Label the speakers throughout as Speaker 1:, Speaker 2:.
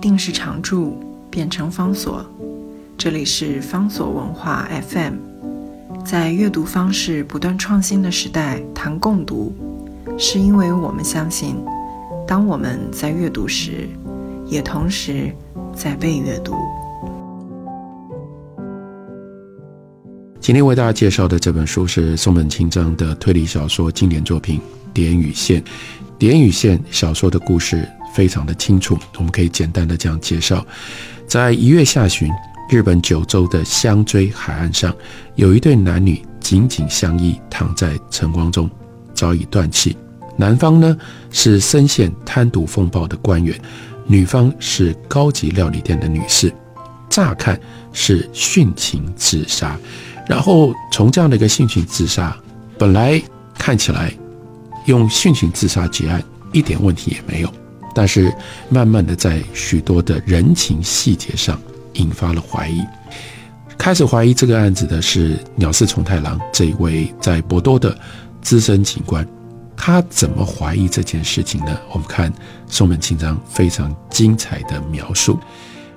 Speaker 1: 定时常驻变成方所。这里是方所文化 FM，在阅读方式不断创新的时代谈共读，是因为我们相信，当我们在阅读时，也同时在被阅读。
Speaker 2: 今天为大家介绍的这本书是松本清张的推理小说经典作品《点与线》。《点与线》小说的故事非常的清楚，我们可以简单的这样介绍：在一月下旬，日本九州的香椎海岸上，有一对男女紧紧相依，躺在晨光中，早已断气。男方呢是深陷贪渎风暴的官员，女方是高级料理店的女士，乍看是殉情自杀。然后从这样的一个殉情自杀，本来看起来用殉情自杀结案一点问题也没有，但是慢慢的在许多的人情细节上引发了怀疑。开始怀疑这个案子的是鸟寺重太郎这一位在博多的资深警官，他怎么怀疑这件事情呢？我们看松本清张非常精彩的描述。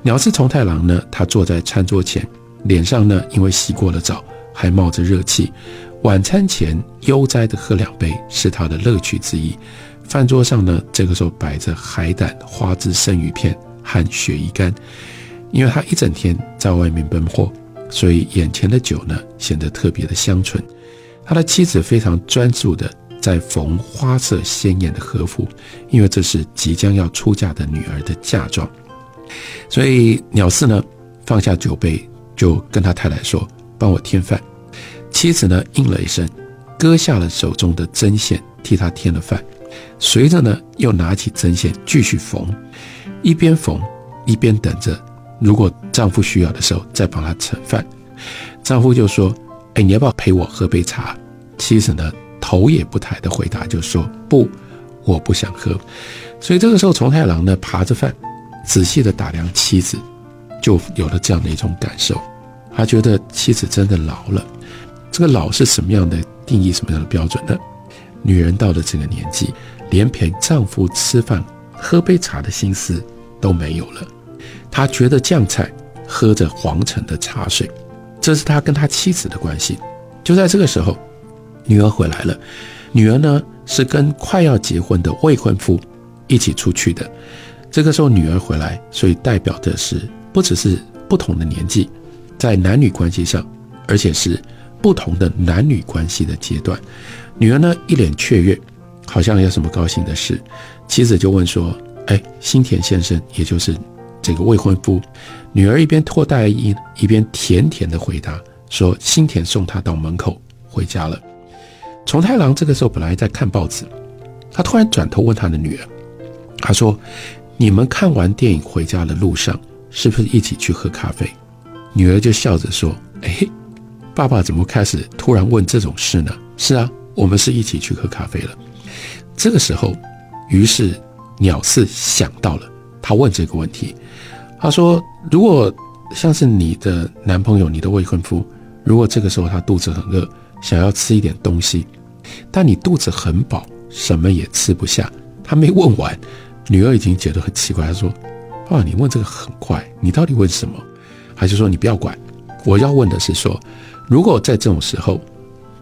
Speaker 2: 鸟寺重太郎呢，他坐在餐桌前。脸上呢，因为洗过了澡，还冒着热气。晚餐前悠哉地喝两杯是他的乐趣之一。饭桌上呢，这个时候摆着海胆、花枝生鱼片和鳕鱼干。因为他一整天在外面奔波，所以眼前的酒呢显得特别的香醇。他的妻子非常专注的在缝花色鲜艳的和服，因为这是即将要出嫁的女儿的嫁妆。所以鸟四呢放下酒杯。就跟他太太说：“帮我添饭。”妻子呢应了一声，割下了手中的针线，替他添了饭。随着呢，又拿起针线继续缝，一边缝一边等着，如果丈夫需要的时候再帮他盛饭。丈夫就说：“哎，你要不要陪我喝杯茶？”妻子呢头也不抬的回答，就说：“不，我不想喝。”所以这个时候，重太郎呢扒着饭，仔细的打量妻子。就有了这样的一种感受，他觉得妻子真的老了。这个老是什么样的定义，什么样的标准呢？女人到了这个年纪，连陪丈夫吃饭、喝杯茶的心思都没有了。她觉得酱菜，喝着皇城的茶水，这是他跟他妻子的关系。就在这个时候，女儿回来了。女儿呢是跟快要结婚的未婚夫一起出去的。这个时候女儿回来，所以代表的是。不只是不同的年纪，在男女关系上，而且是不同的男女关系的阶段。女儿呢一脸雀跃，好像有什么高兴的事。妻子就问说：“哎，新田先生，也就是这个未婚夫。”女儿一边脱大衣，一边甜甜的回答说：“新田送她到门口回家了。”重太郎这个时候本来在看报纸，他突然转头问他的女儿：“他说，你们看完电影回家的路上？”是不是一起去喝咖啡？女儿就笑着说：“哎，爸爸怎么开始突然问这种事呢？”“是啊，我们是一起去喝咖啡了。”这个时候，于是鸟四想到了，他问这个问题。他说：“如果像是你的男朋友、你的未婚夫，如果这个时候他肚子很饿，想要吃一点东西，但你肚子很饱，什么也吃不下。”他没问完，女儿已经觉得很奇怪，她说。爸，你问这个很快，你到底问什么？还是说你不要管？我要问的是说，如果在这种时候，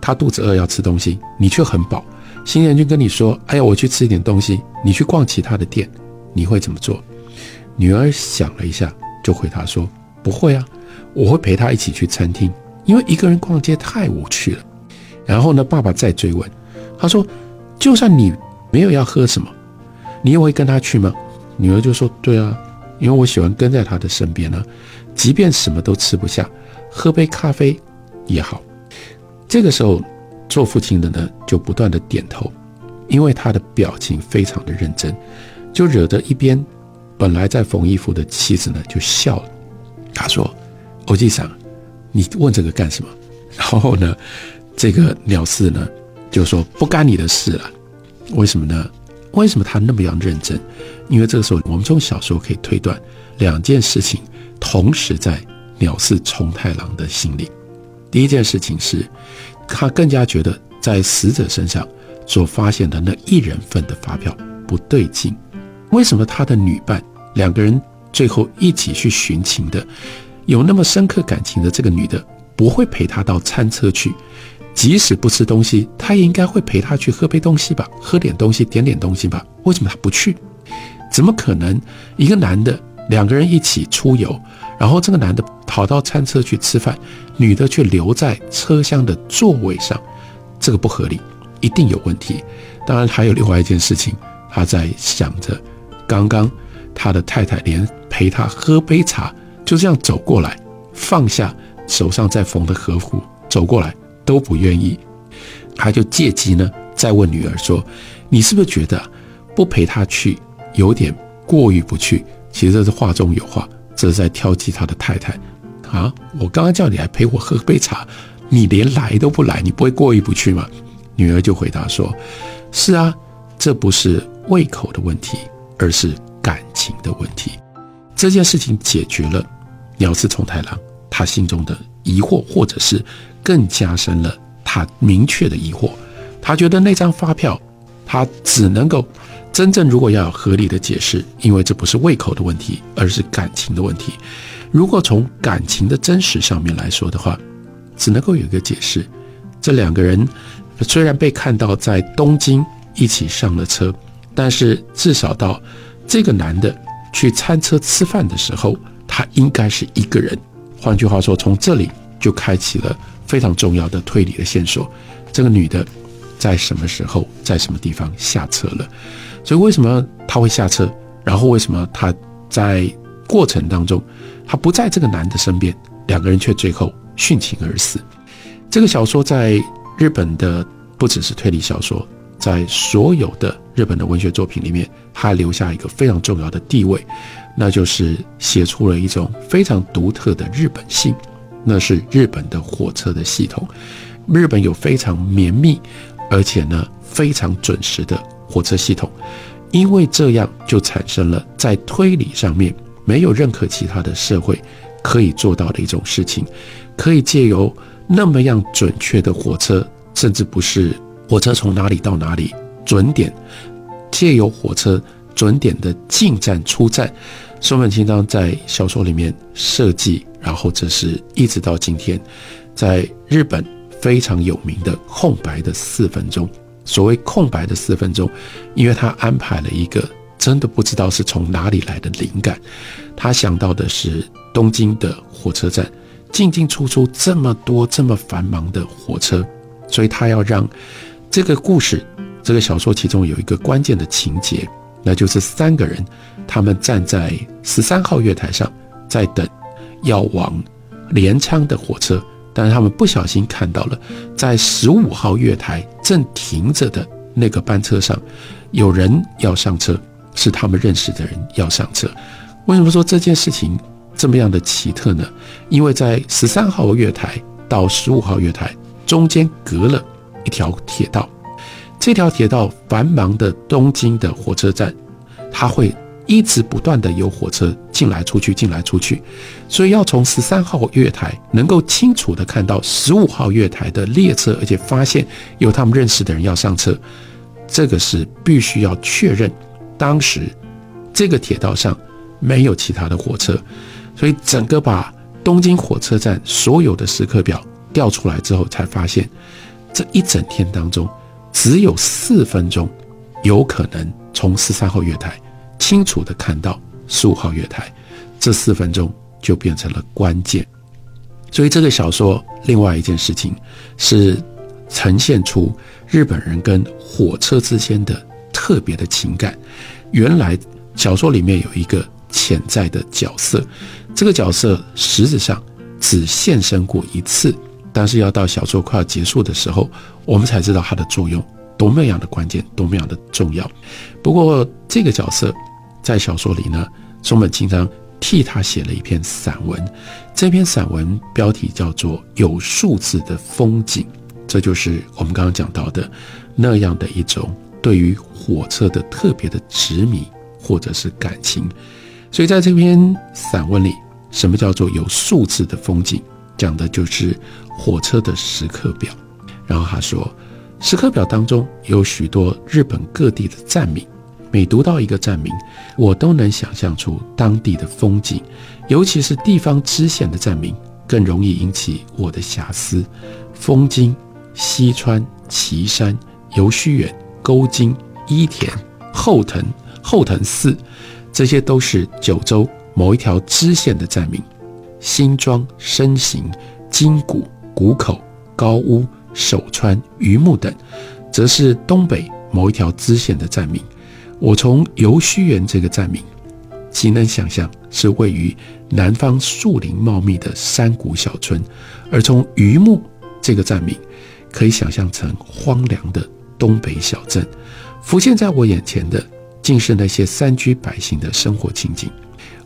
Speaker 2: 他肚子饿要吃东西，你却很饱，新人就跟你说：“哎呀，我去吃一点东西，你去逛其他的店，你会怎么做？”女儿想了一下，就回答说：“不会啊，我会陪他一起去餐厅，因为一个人逛街太无趣了。”然后呢，爸爸再追问，他说：“就算你没有要喝什么，你也会跟他去吗？”女儿就说：“对啊。”因为我喜欢跟在他的身边呢，即便什么都吃不下，喝杯咖啡也好。这个时候，做父亲的呢就不断的点头，因为他的表情非常的认真，就惹得一边本来在缝衣服的妻子呢就笑了。他说：“欧吉桑，你问这个干什么？”然后呢，这个鸟四呢就说：“不干你的事了。”为什么呢？为什么他那么样认真？因为这个时候，我们从小说可以推断两件事情同时在鸟四重太郎的心里。第一件事情是，他更加觉得在死者身上所发现的那一人份的发票不对劲。为什么他的女伴两个人最后一起去寻情的，有那么深刻感情的这个女的，不会陪他到餐车去。即使不吃东西，他也应该会陪他去喝杯东西吧，喝点东西，点点东西吧。为什么他不去？怎么可能？一个男的，两个人一起出游，然后这个男的跑到餐车去吃饭，女的却留在车厢的座位上，这个不合理，一定有问题。当然，还有另外一件事情，他在想着，刚刚他的太太连陪他喝杯茶，就这样走过来，放下手上在缝的和服，走过来。都不愿意，他就借机呢，再问女儿说：“你是不是觉得不陪他去有点过意不去？”其实这是话中有话，这是在挑剔他的太太啊！我刚刚叫你来陪我喝杯茶，你连来都不来，你不会过意不去吗？女儿就回答说：“是啊，这不是胃口的问题，而是感情的问题。这件事情解决了，鸟是从太郎他心中的疑惑，或者是。”更加深了他明确的疑惑，他觉得那张发票，他只能够真正如果要有合理的解释，因为这不是胃口的问题，而是感情的问题。如果从感情的真实上面来说的话，只能够有一个解释：这两个人虽然被看到在东京一起上了车，但是至少到这个男的去餐车吃饭的时候，他应该是一个人。换句话说，从这里就开启了。非常重要的推理的线索，这个女的在什么时候在什么地方下车了？所以为什么他会下车？然后为什么他在过程当中他不在这个男的身边，两个人却最后殉情而死？这个小说在日本的不只是推理小说，在所有的日本的文学作品里面，它留下一个非常重要的地位，那就是写出了一种非常独特的日本性。那是日本的火车的系统，日本有非常绵密，而且呢非常准时的火车系统，因为这样就产生了在推理上面没有任何其他的社会可以做到的一种事情，可以借由那么样准确的火车，甚至不是火车从哪里到哪里准点，借由火车准点的进站出站，松本清张在小说里面设计。然后，这是一直到今天，在日本非常有名的空白的四分钟。所谓空白的四分钟，因为他安排了一个真的不知道是从哪里来的灵感，他想到的是东京的火车站进进出出这么多这么繁忙的火车，所以他要让这个故事，这个小说其中有一个关键的情节，那就是三个人他们站在十三号月台上在等。要往镰仓的火车，但是他们不小心看到了，在十五号月台正停着的那个班车上，有人要上车，是他们认识的人要上车。为什么说这件事情这么样的奇特呢？因为在十三号月台到十五号月台中间隔了一条铁道，这条铁道繁忙的东京的火车站，它会。一直不断的有火车进来出去，进来出去，所以要从十三号月台能够清楚的看到十五号月台的列车，而且发现有他们认识的人要上车，这个是必须要确认。当时这个铁道上没有其他的火车，所以整个把东京火车站所有的时刻表调出来之后，才发现这一整天当中只有四分钟有可能从十三号月台。清楚的看到十五号月台，这四分钟就变成了关键。所以这个小说另外一件事情是呈现出日本人跟火车之间的特别的情感。原来小说里面有一个潜在的角色，这个角色实质上只现身过一次，但是要到小说快要结束的时候，我们才知道它的作用多么样的关键，多么样的重要。不过这个角色。在小说里呢，松本清张替他写了一篇散文，这篇散文标题叫做《有数字的风景》，这就是我们刚刚讲到的那样的一种对于火车的特别的执迷或者是感情。所以在这篇散文里，什么叫做有数字的风景？讲的就是火车的时刻表。然后他说，时刻表当中有许多日本各地的站名。每读到一个站名，我都能想象出当地的风景，尤其是地方支线的站名，更容易引起我的遐思。丰津、西川、岐山、游须远、沟津、伊田、后藤、后藤寺，这些都是九州某一条支线的站名。新庄、深行、金谷、谷口、高屋、守川、榆木等，则是东北某一条支线的站名。我从游须园这个站名，岂能想象是位于南方树林茂密的山谷小村；而从榆木这个站名，可以想象成荒凉的东北小镇。浮现在我眼前的，竟是那些山居百姓的生活情景。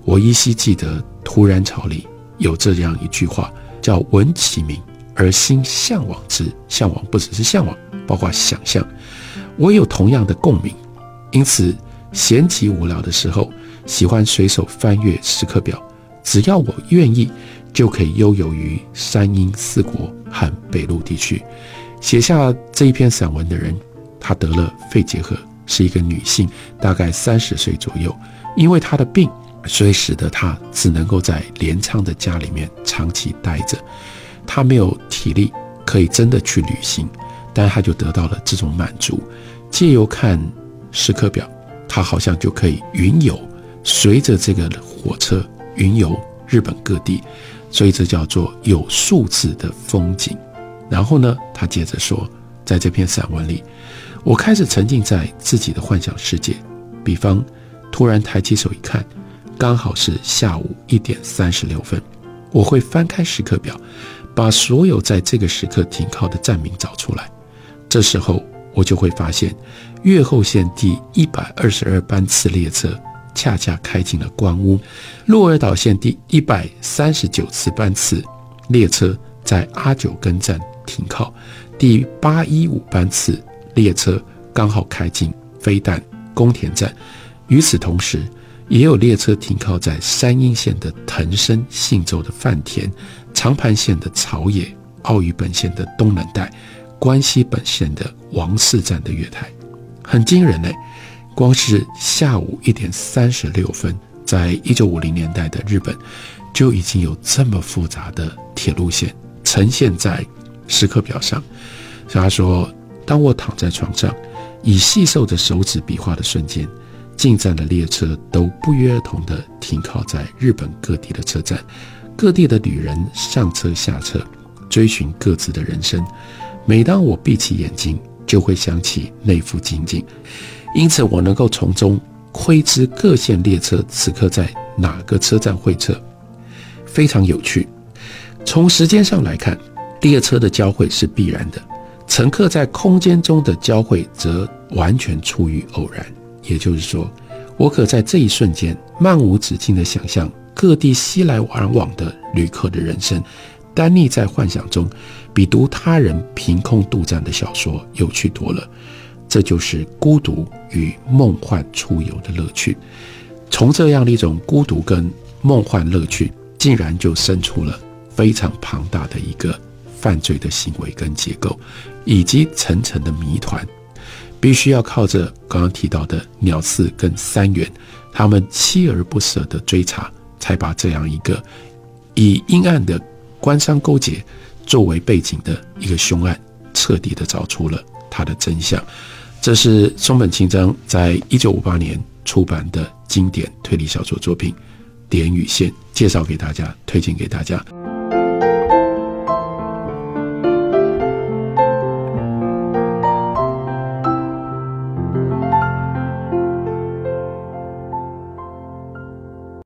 Speaker 2: 我依稀记得，突然朝里。有这样一句话，叫“闻其名而心向往之”。向往不只是向往，包括想象。我有同样的共鸣，因此闲极无聊的时候，喜欢随手翻阅时刻表。只要我愿意，就可以悠游于山阴四国和北陆地区。写下这一篇散文的人，她得了肺结核，是一个女性，大概三十岁左右。因为她的病。所以使得她只能够在镰仓的家里面长期待着，她没有体力可以真的去旅行，但她就得到了这种满足。借由看时刻表，他好像就可以云游，随着这个火车云游日本各地，所以这叫做有数字的风景。然后呢，他接着说，在这篇散文里，我开始沉浸在自己的幻想世界，比方突然抬起手一看。刚好是下午一点三十六分，我会翻开时刻表，把所有在这个时刻停靠的站名找出来。这时候，我就会发现，越后线第一百二十二班次列车恰恰开进了关屋；鹿儿岛线第一百三十九次班次列车在阿九根站。停靠；第八一五班次列车刚好开进飞弹宫田站。与此同时，也有列车停靠在山阴线的藤生、信州的饭田、长盘线的草野、奥羽本线的东冷带、关西本线的王寺站的月台，很惊人嘞！光是下午一点三十六分，在一九五零年代的日本，就已经有这么复杂的铁路线呈现在时刻表上。所以他说：“当我躺在床上，以细瘦的手指比划的瞬间。”进站的列车都不约而同地停靠在日本各地的车站，各地的旅人上车下车，追寻各自的人生。每当我闭起眼睛，就会想起那幅情景，因此我能够从中窥知各线列车此刻在哪个车站会车，非常有趣。从时间上来看，列车的交汇是必然的，乘客在空间中的交汇则完全出于偶然。也就是说，我可在这一瞬间漫无止境地想象各地熙来往往的旅客的人生，单立在幻想中，比读他人凭空杜撰的小说有趣多了。这就是孤独与梦幻出游的乐趣。从这样的一种孤独跟梦幻乐趣，竟然就生出了非常庞大的一个犯罪的行为跟结构，以及层层的谜团。必须要靠着刚刚提到的鸟四跟三元，他们锲而不舍的追查，才把这样一个以阴暗的官商勾结作为背景的一个凶案，彻底的找出了它的真相。这是松本清张在一九五八年出版的经典推理小说作品《点与线》，介绍给大家，推荐给大家。